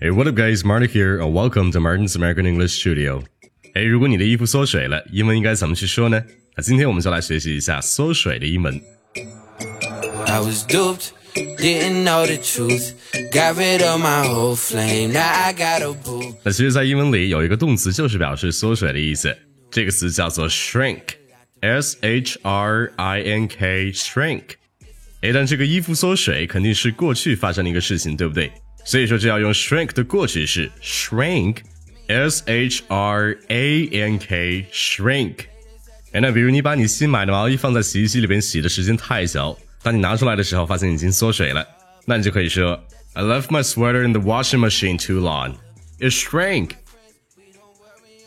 Hey, what up, guys? Martin here, and welcome to Martin's American English Studio. 哎，如果你的衣服缩水了，英文应该怎么去说呢？那今天我们就来学习一下缩水的英文。 I was duped, didn't know the truth. Got rid of my whole flame, now I got a boo. 那其实，在英文里有一个动词就是表示缩水的意思，这个词叫做 shrink，s h r i n k，shrink。 哎，但这个衣服缩水肯定是过去发生的一个事情，对不对？所以说就要用 shrink 的过去式 shrink，s h r a n k，shrink。哎，那比如你把你新买的毛衣放在洗衣机里边洗的时间太久，当你拿出来的时候发现已经缩水了，那你就可以说 I left my sweater in the washing machine too long. It shrank.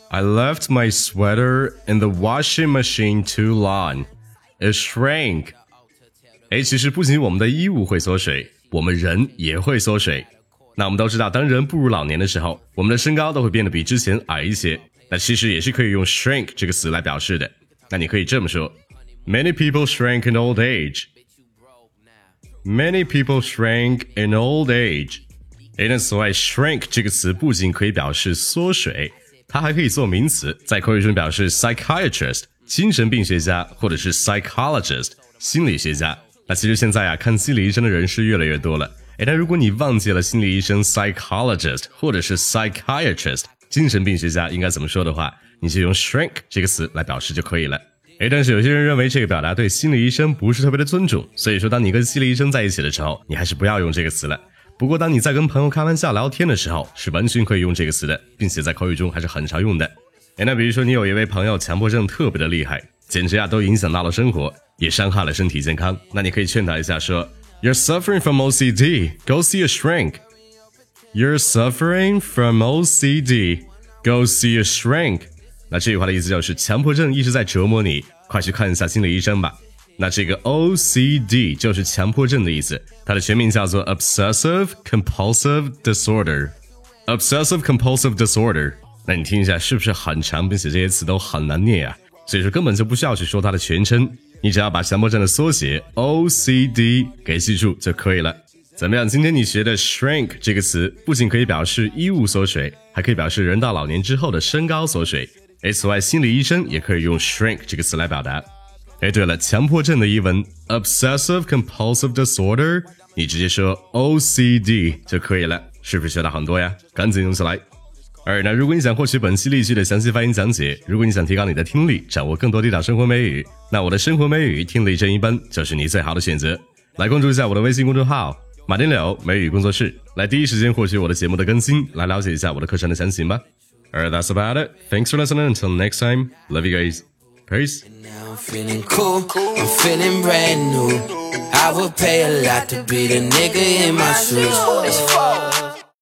I left my sweater in the washing machine too long. It shrank. 哎，其实不仅我们的衣物会缩水，我们人也会缩水。那我们都知道，当人步入老年的时候，我们的身高都会变得比之前矮一些。那其实也是可以用 shrink 这个词来表示的。那你可以这么说：Many people shrank in old age. Many people shrank in old age. 诶，那此外，shrink 这个词不仅可以表示缩水，它还可以做名词，在口语中表示 psychiatrist 精神病学家，或者是 psychologist 心理学家。那其实现在啊，看心理医生的人是越来越多了。诶，但如果你忘记了心理医生 psychologist 或者是 psychiatrist 精神病学家应该怎么说的话，你就用 shrink 这个词来表示就可以了。诶，但是有些人认为这个表达对心理医生不是特别的尊重，所以说当你跟心理医生在一起的时候，你还是不要用这个词了。不过当你在跟朋友开玩笑聊天的时候，是完全可以用这个词的，并且在口语中还是很常用的。诶，那比如说你有一位朋友强迫症特别的厉害，简直啊都影响到了生活，也伤害了身体健康，那你可以劝他一下说，You're suffering from OCD, go see a shrink. You're suffering from OCD, go see a shrink. 那这句话的意思就是强迫症一直在折磨你，快去看一下心理医生吧。那这个 OCD 就是强迫症的意思，它的全名叫做 Obsessive Compulsive Disorder。Obsessive Compulsive Disorder，那你听一下是不是很长，并且这些词都很难念啊？所以说根本就不需要去说它的全称， 你只要把强迫症的缩写 OCD 给记住就可以了。怎么样？今天你学的 shrink 这个词，不仅可以表示衣物缩水，还可以表示人到老年之后的身高缩水。诶，此外，心理医生也可以用 shrink 这个词来表达。哎，对了，强迫症的英文 obsessive compulsive disorder，你直接说 OCD 就可以了，是不是学到很多呀？赶紧用起来。二，那如果你想获取本期例句的详细发音讲解，如果你想提高你的听力，掌握更多地道生活美语，那我的生活美语听力正一班就是你最好的选择。来关注一下我的微信公众号“马丁柳美语工作室”，来第一时间获取我的节目的更新，来了解一下我的课程的详情吧。All right, that's about it. Thanks for listening. Until next time, love you guys. Peace. Now I'm feeling cool, I'm feeling brand new. I would pay a lot to be the nigga in my shoes.